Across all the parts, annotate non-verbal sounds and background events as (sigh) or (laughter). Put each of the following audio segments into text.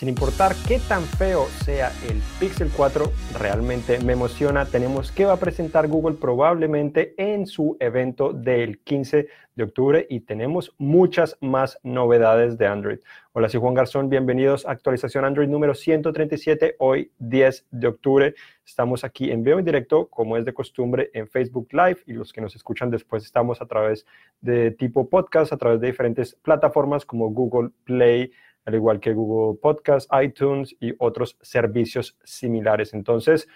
Sin importar qué tan feo sea el Pixel 4, realmente me emociona. Tenemos que va a presentar Google probablemente en su evento del 15 de octubre y tenemos muchas más novedades de Android. Hola, soy Juan Garzón, bienvenidos a actualización Android número 137, hoy 10 de octubre. Estamos aquí en vivo en directo, como es de costumbre, en Facebook Live y los que nos escuchan después estamos a través de tipo podcast, a través de diferentes plataformas como Google Play, al igual que Google Podcast, iTunes y otros servicios similares. Entonces,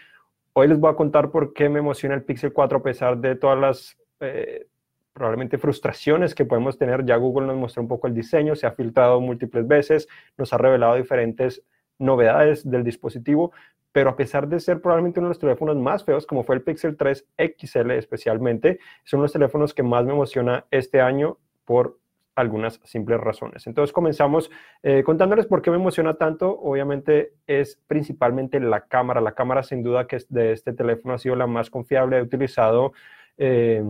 hoy les voy a contar por qué me emociona el Pixel 4 a pesar de todas las eh, probablemente frustraciones que podemos tener. Ya Google nos mostró un poco el diseño, se ha filtrado múltiples veces, nos ha revelado diferentes novedades del dispositivo, pero a pesar de ser probablemente uno de los teléfonos más feos, como fue el Pixel 3 XL especialmente, son los teléfonos que más me emociona este año por algunas simples razones. Entonces comenzamos eh, contándoles por qué me emociona tanto. Obviamente es principalmente la cámara. La cámara sin duda que de este teléfono ha sido la más confiable. He utilizado... Eh,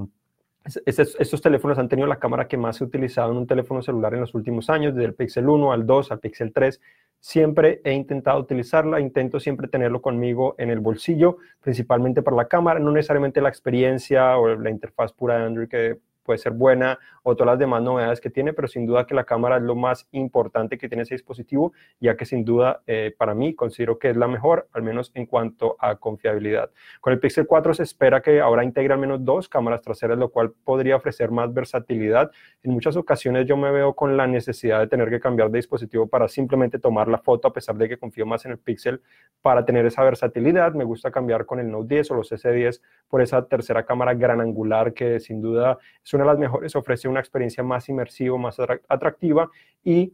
estos, teléfonos han tenido la cámara que más he utilizado en un teléfono celular en los últimos años, desde el Pixel 1 al 2 al Pixel 3. Siempre he intentado utilizarla, intento siempre tenerlo conmigo en el bolsillo, principalmente para la cámara, no necesariamente la experiencia o la interfaz pura de Android que puede ser buena o todas las demás novedades que tiene, pero sin duda que la cámara es lo más importante que tiene ese dispositivo, ya que sin duda eh, para mí considero que es la mejor, al menos en cuanto a confiabilidad. Con el Pixel 4 se espera que ahora integre al menos dos cámaras traseras, lo cual podría ofrecer más versatilidad. En muchas ocasiones yo me veo con la necesidad de tener que cambiar de dispositivo para simplemente tomar la foto, a pesar de que confío más en el Pixel para tener esa versatilidad. Me gusta cambiar con el Note 10 o los S10 por esa tercera cámara gran angular que sin duda es una de las mejores, ofrece una experiencia más inmersiva, más atractiva y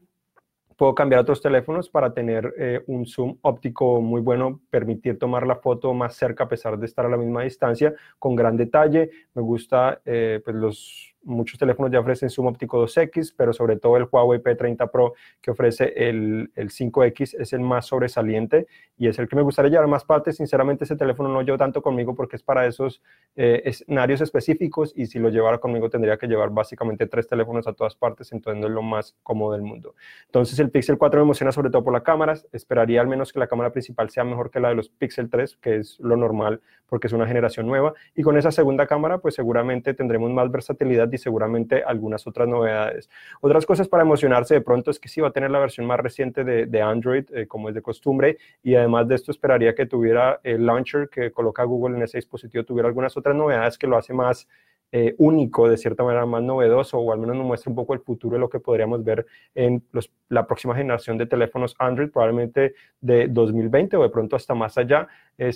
puedo cambiar otros teléfonos para tener eh, un zoom óptico muy bueno, permitir tomar la foto más cerca a pesar de estar a la misma distancia, con gran detalle. Me gusta eh, pues los muchos teléfonos ya ofrecen zoom óptico 2X, pero sobre todo el Huawei P30 Pro que ofrece el, el, 5X es el más sobresaliente y es el que me gustaría llevar más parte. Sinceramente ese teléfono no llevo tanto conmigo porque es para esos eh, escenarios específicos y si lo llevara conmigo tendría que llevar básicamente tres teléfonos a todas partes, entonces no es lo más cómodo del mundo. Entonces el Pixel 4 me emociona sobre todo por la cámara, esperaría al menos que la cámara principal sea mejor que la de los Pixel 3, que es lo normal porque es una generación nueva y con esa segunda cámara pues seguramente tendremos más versatilidad y seguramente algunas otras novedades. Otras cosas para emocionarse de pronto es que sí va a tener la versión más reciente de, Android, eh, como es de costumbre, y además de esto esperaría que tuviera el launcher que coloca Google en ese dispositivo, tuviera algunas otras novedades que lo hace más eh, único, de cierta manera más novedoso, o al menos nos muestra un poco el futuro de lo que podríamos ver en la próxima generación de teléfonos Android, probablemente de 2020 o de pronto hasta más allá. Eh,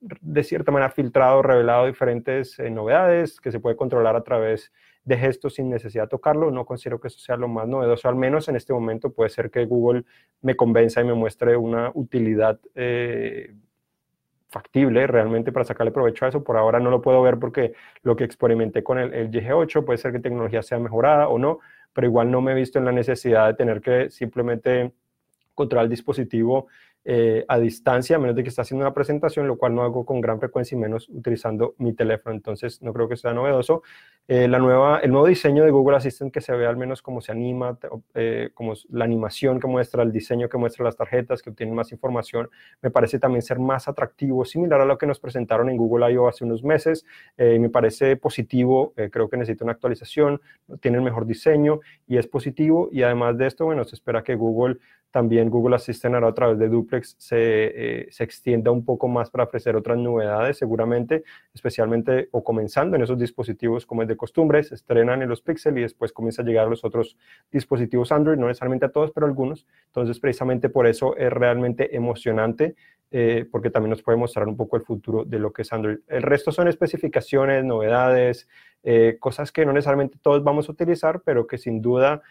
de cierta manera filtrado, revelado diferentes eh, novedades que se puede controlar a través de gestos sin necesidad de tocarlo. No considero que eso sea lo más novedoso, al menos en este momento puede ser que Google me convenza y me muestre una utilidad eh, factible realmente para sacarle provecho a eso. Por ahora no lo puedo ver porque lo que experimenté con el, el GG8 puede ser que tecnología sea mejorada o no, pero igual no me he visto en la necesidad de tener que simplemente controlar el dispositivo eh, a distancia, a menos de que esté haciendo una presentación, lo cual no hago con gran frecuencia y menos utilizando mi teléfono. Entonces, no creo que sea novedoso. Eh, la nueva, el nuevo diseño de Google Assistant que se ve al menos cómo se anima, eh, como la animación que muestra, el diseño que muestra las tarjetas, que obtienen más información, me parece también ser más atractivo, similar a lo que nos presentaron en Google I.O. hace unos meses. me parece positivo, creo que necesita una actualización, tiene el mejor diseño y es positivo. Y además de esto, bueno, se espera que Google también Google Assistant hará a través de Se, eh, se, extienda un poco más para ofrecer otras novedades, seguramente, especialmente o comenzando en esos dispositivos como es de costumbre, se estrenan en los Pixel y después comienza a llegar a los otros dispositivos Android, no necesariamente a todos, pero algunos. Entonces, precisamente por eso es realmente emocionante, eh, porque también nos puede mostrar un poco el futuro de lo que es Android. El resto son especificaciones, novedades, eh, cosas que no necesariamente todos vamos a utilizar, pero que sin duda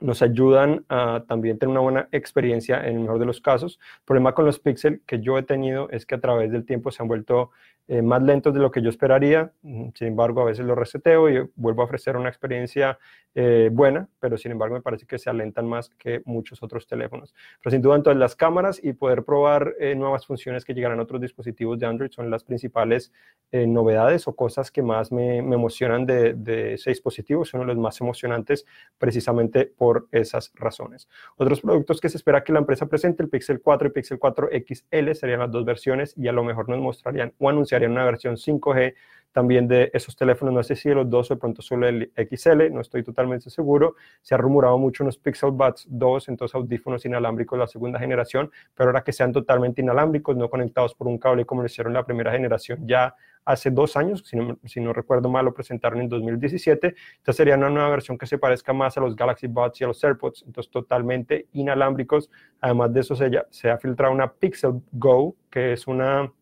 nos ayudan a también tener una buena experiencia en el mejor de los casos. El problema con los Pixel que yo he tenido es que a través del tiempo se han vuelto eh, más lentos de lo que yo esperaría. Sin embargo, a veces lo reseteo y vuelvo a ofrecer una experiencia eh, buena, pero sin embargo me parece que se alentan más que muchos otros teléfonos. Pero sin duda, entonces las cámaras y poder probar eh, nuevas funciones que llegarán a otros dispositivos de Android son las principales novedades o cosas que más me, me emocionan de, de ese dispositivo. Son los más emocionantes precisamente por por esas razones. Otros productos que se espera que la empresa presente, el Pixel 4 y Pixel 4 XL, serían las dos versiones y a lo mejor nos mostrarían o anunciarían una versión 5G también de esos teléfonos, no sé si de los dos o de pronto solo el XL, no estoy totalmente seguro. Se ha rumorado mucho unos Pixel Buds 2, entonces audífonos inalámbricos de la segunda generación, pero ahora que sean totalmente inalámbricos, no conectados por un cable como lo hicieron la primera generación ya hace dos años, si no, recuerdo mal, lo presentaron en 2017. Entonces sería una nueva versión que se parezca más a los Galaxy Buds y a los AirPods, entonces totalmente inalámbricos. Además de eso, se, se ha filtrado una Pixel Go, que es una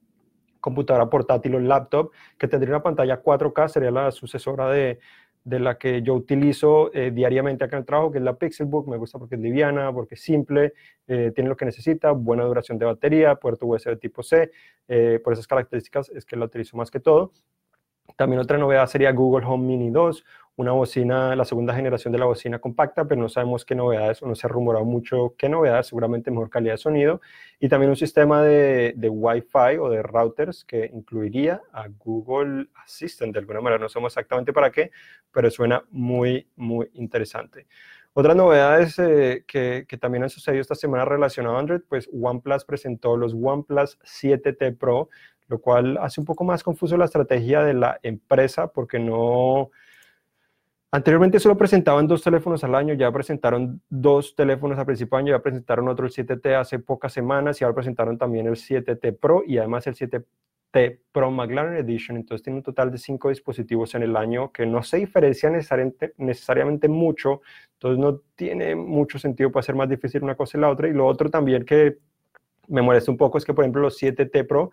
computadora portátil o laptop que tendría una pantalla 4K, sería la sucesora de, de la que yo utilizo eh, diariamente acá en el trabajo, que es la Pixelbook. Me gusta porque es liviana, porque es simple, eh, tiene lo que necesita, buena duración de batería, puerto USB tipo C. Eh, por esas características es que la utilizo más que todo. También otra novedad sería Google Home Mini 2, una bocina, la segunda generación de la bocina compacta, pero no sabemos qué novedades, o no se ha rumorado mucho qué novedades, seguramente mejor calidad de sonido, y también un sistema de, de Wi-Fi o de routers que incluiría a Google Assistant de alguna manera, no sabemos exactamente para qué, pero suena muy, muy interesante. Otras novedades eh, que, que, también han sucedido esta semana relacionadas a Android, pues OnePlus presentó los OnePlus 7T Pro, lo cual hace un poco más confuso la estrategia de la empresa porque no... Anteriormente solo presentaban dos teléfonos al año, ya presentaron dos teléfonos a principio año, ya presentaron otro el 7T hace pocas semanas y ahora presentaron también el 7T Pro y además el 7T Pro McLaren Edition. Entonces tiene un total de cinco dispositivos en el año que no se diferencian necesariamente, necesariamente mucho, entonces no tiene mucho sentido para hacer más difícil una cosa y la otra. Y lo otro también que me molesta un poco es que, por ejemplo, los 7T Pro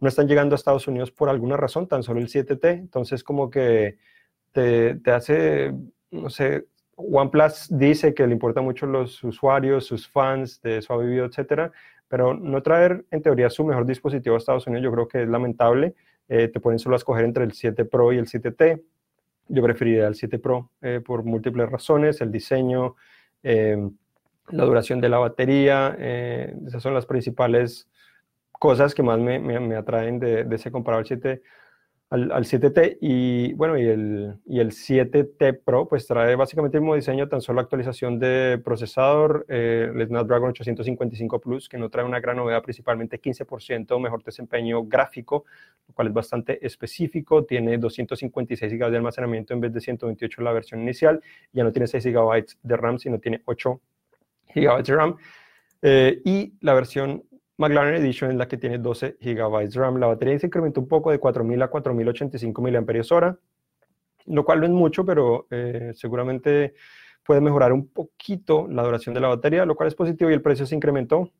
no están llegando a Estados Unidos por alguna razón, tan solo el 7T, entonces como que te, te hace, no sé, OnePlus dice que le importa mucho los usuarios, sus fans, de su vivido, etcétera, pero no traer en teoría su mejor dispositivo a Estados Unidos yo creo que es lamentable. Eh, te ponen solo a escoger entre el 7 Pro y el 7T. Yo preferiría el 7 Pro eh, por múltiples razones, el diseño, eh, la duración de la batería, esas son las principales cosas que más me, me, atraen de, de, ese comparado al 7, al, 7T. Y bueno, y el, y el 7T Pro pues trae básicamente el mismo diseño, tan solo actualización de procesador, eh, el Snapdragon 855 Plus, que no trae una gran novedad, principalmente 15% mejor desempeño gráfico, lo cual es bastante específico. Tiene 256 GB de almacenamiento en vez de 128 en la versión inicial. Ya no tiene 6 GB de RAM, sino tiene 8 GB de RAM. Eh, y la versión McLaren Edition es la que tiene 12 GB RAM. La batería se incrementó un poco de 4.000 a 4.085 mAh, lo cual no es mucho, pero eh, seguramente puede mejorar un poquito la duración de la batería, lo cual es positivo y el precio se incrementó.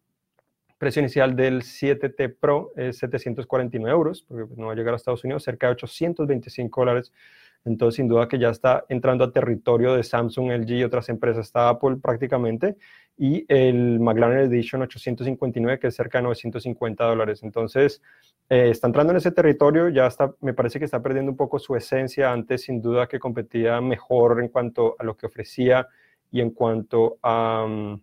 El precio inicial del 7T Pro es 749 euros, porque no va a llegar a Estados Unidos, cerca de 825 dólares entonces, sin duda que ya está entrando a territorio de Samsung, LG y otras empresas. Está Apple prácticamente. Y el McLaren Edition 859, que es cerca de 950 dólares. Entonces, eh, está entrando en ese territorio. Ya está, me parece que está perdiendo un poco su esencia. Antes, sin duda, que competía mejor en cuanto a lo que ofrecía y en cuanto a, mm,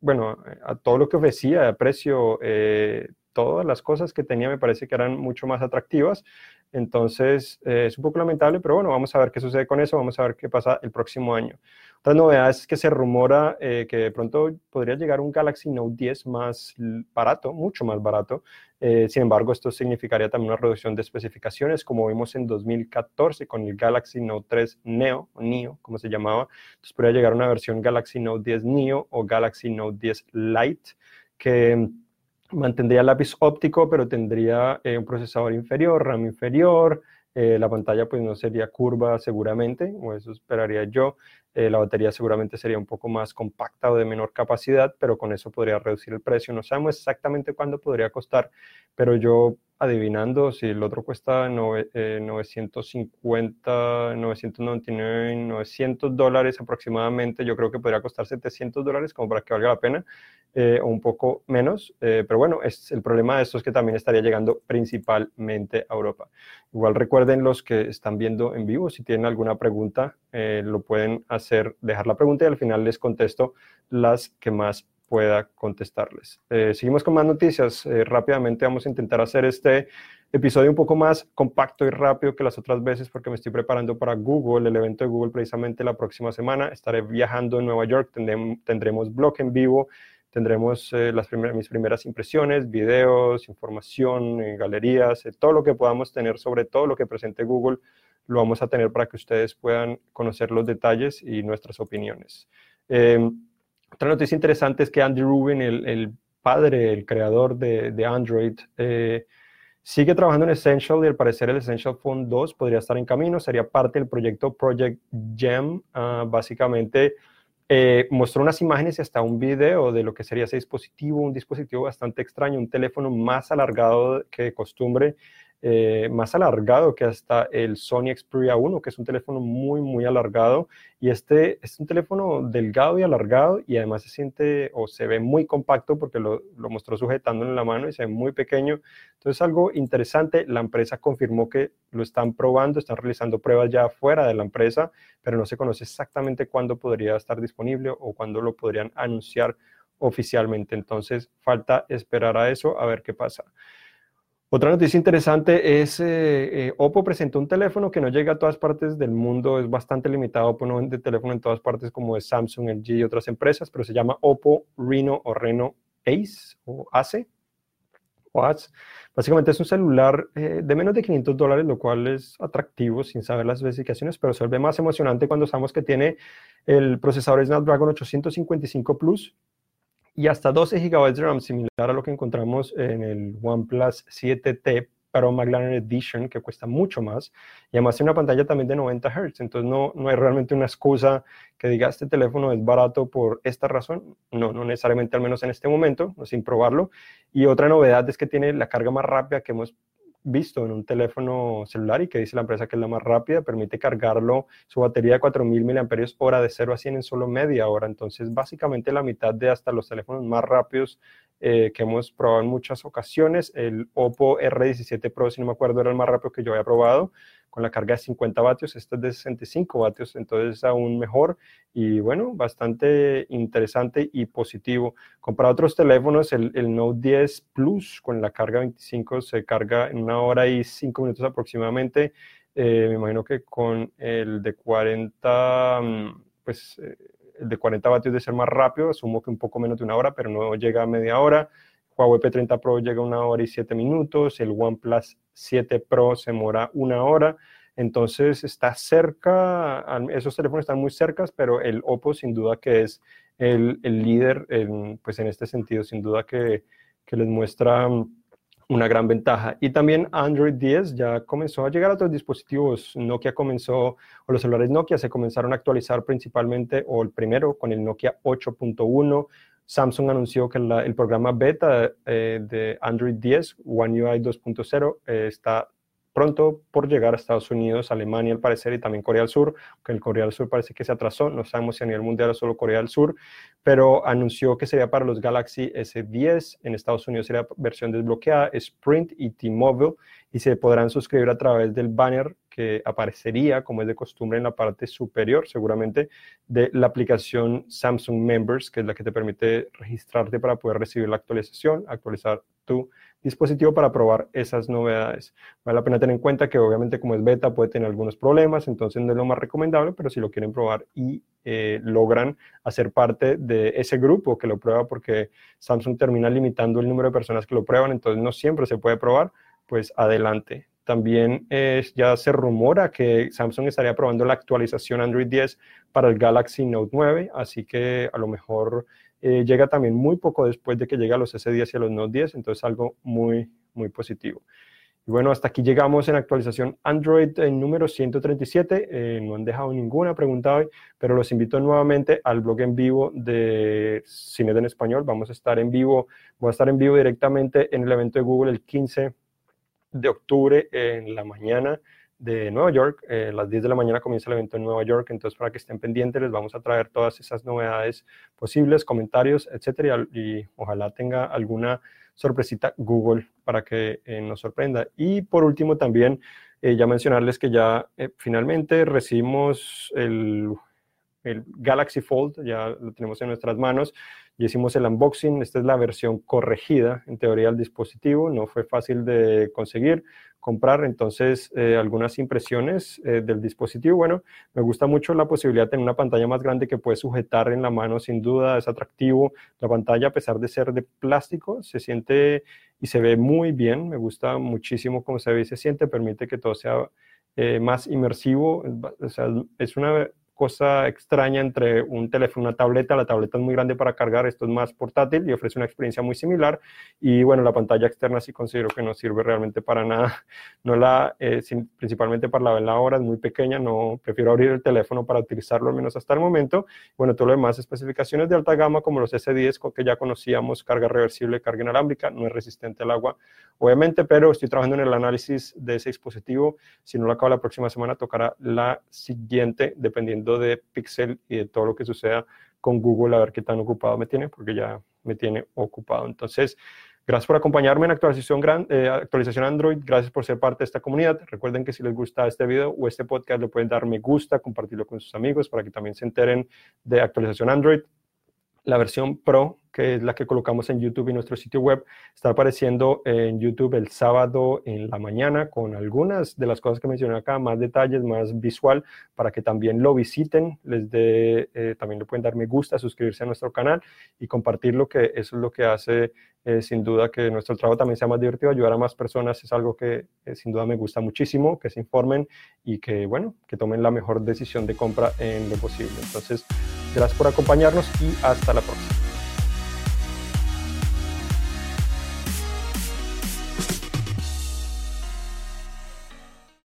bueno, a todo lo que ofrecía, a precio, eh, todas las cosas que tenía me parece que eran mucho más atractivas. Entonces, eh, es un poco lamentable, pero bueno, vamos a ver qué sucede con eso, vamos a ver qué pasa el próximo año. Otra novedad es que se rumora eh, que de pronto podría llegar un Galaxy Note 10 más barato, mucho más barato. Eh, sin embargo, esto significaría también una reducción de especificaciones, como vimos en 2014 con el Galaxy Note 3 Neo, o Neo, como se llamaba. Entonces, podría llegar una versión Galaxy Note 10 Neo o Galaxy Note 10 Lite, que mantendría lápiz óptico, pero tendría eh, un procesador inferior, RAM inferior, eh, la pantalla pues no sería curva seguramente, o eso esperaría yo, eh, la batería seguramente sería un poco más compacta o de menor capacidad, pero con eso podría reducir el precio. No sabemos exactamente cuándo podría costar, pero yo adivinando si el otro cuesta 950, 999, 900 dólares aproximadamente, yo creo que podría costar 700 dólares como para que valga la pena, eh, o un poco menos, eh, pero bueno, es, el problema de esto es que también estaría llegando principalmente a Europa. Igual recuerden los que están viendo en vivo, si tienen alguna pregunta, eh, lo pueden hacer, dejar la pregunta y al final les contesto las que más pueda contestarles. Eh, seguimos con más noticias. Eh, rápidamente vamos a intentar hacer este episodio un poco más compacto y rápido que las otras veces porque me estoy preparando para Google, el evento de Google precisamente la próxima semana. Estaré viajando en Nueva York, tendremos blog en vivo, tendremos las primeras, mis primeras impresiones, videos, información, galerías, todo lo que podamos tener sobre todo lo que presente Google lo vamos a tener para que ustedes puedan conocer los detalles y nuestras opiniones. Em, otra noticia interesante es que Andy Rubin, el, padre, el creador de, Android, eh, sigue trabajando en Essential y al parecer el Essential Phone 2 podría estar en camino, sería parte del proyecto Project Gem. Ah, básicamente eh, mostró unas imágenes y hasta un video de lo que sería ese dispositivo, un dispositivo bastante extraño, un teléfono más alargado que de costumbre, eh, más alargado que hasta el Sony Xperia 1, que es un teléfono muy, muy alargado. Y este es un teléfono delgado y alargado y además se siente o se ve muy compacto porque lo, lo mostró sujetando en la mano y se ve muy pequeño. Entonces, algo interesante, la empresa confirmó que lo están probando, están realizando pruebas ya fuera de la empresa, pero no se conoce exactamente cuándo podría estar disponible o cuándo lo podrían anunciar oficialmente. Entonces, falta esperar a eso, a ver qué pasa. Otra noticia interesante es, eh, eh, Oppo presentó un teléfono que no llega a todas partes del mundo, es bastante limitado, pues no vende teléfono en todas partes como es Samsung, LG y otras empresas, pero se llama Oppo Reno o Reno Ace o Ace. O. Básicamente es un celular eh, de menos de 500 dólares, lo cual es atractivo sin saber las especificaciones, pero se vuelve más emocionante cuando sabemos que tiene el procesador Snapdragon 855 Plus, y hasta 12 GB de RAM, similar a lo que encontramos en el OnePlus 7T Pro McLaren Edition, que cuesta mucho más, y además tiene una pantalla también de 90 Hz, entonces no, no hay realmente una excusa que diga este teléfono es barato por esta razón, no, no necesariamente al menos en este momento, sin probarlo, y otra novedad es que tiene la carga más rápida que hemos visto en un teléfono celular y que dice la empresa que es la más rápida, permite cargarlo, su batería de 4000 mAh de 0 a 100 en solo media hora, entonces básicamente la mitad de hasta los teléfonos más rápidos eh, que hemos probado en muchas ocasiones, el Oppo R17 Pro, si no me acuerdo, era el más rápido que yo había probado, con la carga de 50 vatios, este es de 65 vatios, entonces es aún mejor y bueno, bastante interesante y positivo. Comprar otros teléfonos, el, el, Note 10 Plus con la carga 25 se carga en una hora y 5 minutos aproximadamente. Eh, me imagino que con el de 40, mm, pues eh, el de 40 vatios de ser más rápido, asumo que un poco menos de una hora, pero no llega a media hora. Huawei P30 Pro llega una hora y siete minutos, el OnePlus 7 Pro se demora una hora, entonces está cerca, esos teléfonos están muy cercas, pero el Oppo sin duda que es el, líder, en, pues en este sentido, sin duda que, que les muestra una gran ventaja. Y también Android 10 ya comenzó a llegar a otros dispositivos. Nokia comenzó, o los celulares Nokia se comenzaron a actualizar principalmente, o el primero con el Nokia 8.1, Samsung anunció que el programa beta eh, de Android 10, One UI 2.0, está pronto por llegar a Estados Unidos, Alemania al parecer y también Corea del Sur, que el Corea del Sur parece que se atrasó, no sabemos si a nivel mundial o solo Corea del Sur, pero anunció que sería para los Galaxy S10, en Estados Unidos sería versión desbloqueada, Sprint y T-Mobile, y se podrán suscribir a través del banner que aparecería, como es de costumbre, en la parte superior, seguramente, de la aplicación Samsung Members, que es la que te permite registrarte para poder recibir la actualización, actualizar tu dispositivo para probar esas novedades. Vale la pena tener en cuenta que obviamente como es beta puede tener algunos problemas, entonces no es lo más recomendable, pero si lo quieren probar y eh, logran hacer parte de ese grupo que lo prueba porque Samsung termina limitando el número de personas que lo prueban, entonces no siempre se puede probar, pues adelante. También ya se rumora que Samsung estaría probando la actualización Android 10 para el Galaxy Note 9, así que a lo mejor eh, llega también muy poco después de que llega a los S10 y a los Note 10, entonces algo muy, muy positivo. Y bueno, hasta aquí llegamos en actualización Android en número 137. Eh, no han dejado ninguna pregunta hoy, pero los invito nuevamente al blog en vivo de Cine en Español. Vamos a estar en vivo, voy a estar en vivo directamente en el evento de Google el 15 de octubre en la mañana de Nueva York. Eh, a las 10 de la mañana comienza el evento en Nueva York, entonces para que estén pendientes les vamos a traer todas esas novedades posibles, comentarios, etcétera, y, ojalá tenga alguna sorpresita Google para que eh, nos sorprenda. Y por último también eh, ya mencionarles que ya finalmente recibimos el el Galaxy Fold, ya lo tenemos en nuestras manos y hicimos el unboxing. Esta es la versión corregida, en teoría, del dispositivo. No fue fácil de conseguir, comprar. Entonces, eh, algunas impresiones eh, del dispositivo. Bueno, me gusta mucho la posibilidad de tener una pantalla más grande que puedes sujetar en la mano, sin duda, es atractivo. La pantalla, a pesar de ser de plástico, se siente y se ve muy bien. Me gusta muchísimo cómo se ve y se siente. Permite que todo sea eh, más inmersivo. O sea, es una cosa extraña entre un teléfono y una tableta. La tableta es muy grande para cargar, esto es más portátil y ofrece una experiencia muy similar. Y bueno, la pantalla externa sí considero que no sirve realmente para nada. (laughs) No la, eh, principalmente para la vela ahora, es muy pequeña, no prefiero abrir el teléfono para utilizarlo al menos hasta el momento. Bueno, todo lo demás, especificaciones de alta gama como los S10 que ya conocíamos, carga reversible, carga inalámbrica, no es resistente al agua, obviamente, pero estoy trabajando en el análisis de ese dispositivo. Si no lo acabo la próxima semana, tocará la siguiente, dependiendo de Pixel y de todo lo que suceda con Google, a ver qué tan ocupado me tiene, porque ya me tiene ocupado. Entonces, gracias por acompañarme en actualización, gran, eh, actualización Android, gracias por ser parte de esta comunidad. Recuerden que si les gusta este video o este podcast, le pueden dar me gusta, compartirlo con sus amigos para que también se enteren de actualización Android. La versión Pro que es la que colocamos en YouTube y nuestro sitio web, está apareciendo en YouTube el sábado en la mañana con algunas de las cosas que mencioné acá, más detalles, más visual, para que también lo visiten, les dé, eh, también le pueden dar me gusta, suscribirse a nuestro canal y compartirlo, que eso es lo que hace eh, sin duda que nuestro trabajo también sea más divertido, ayudar a más personas es algo que eh, sin duda me gusta muchísimo, que se informen y que, bueno, que tomen la mejor decisión de compra en lo posible. Entonces, gracias por acompañarnos y hasta la próxima.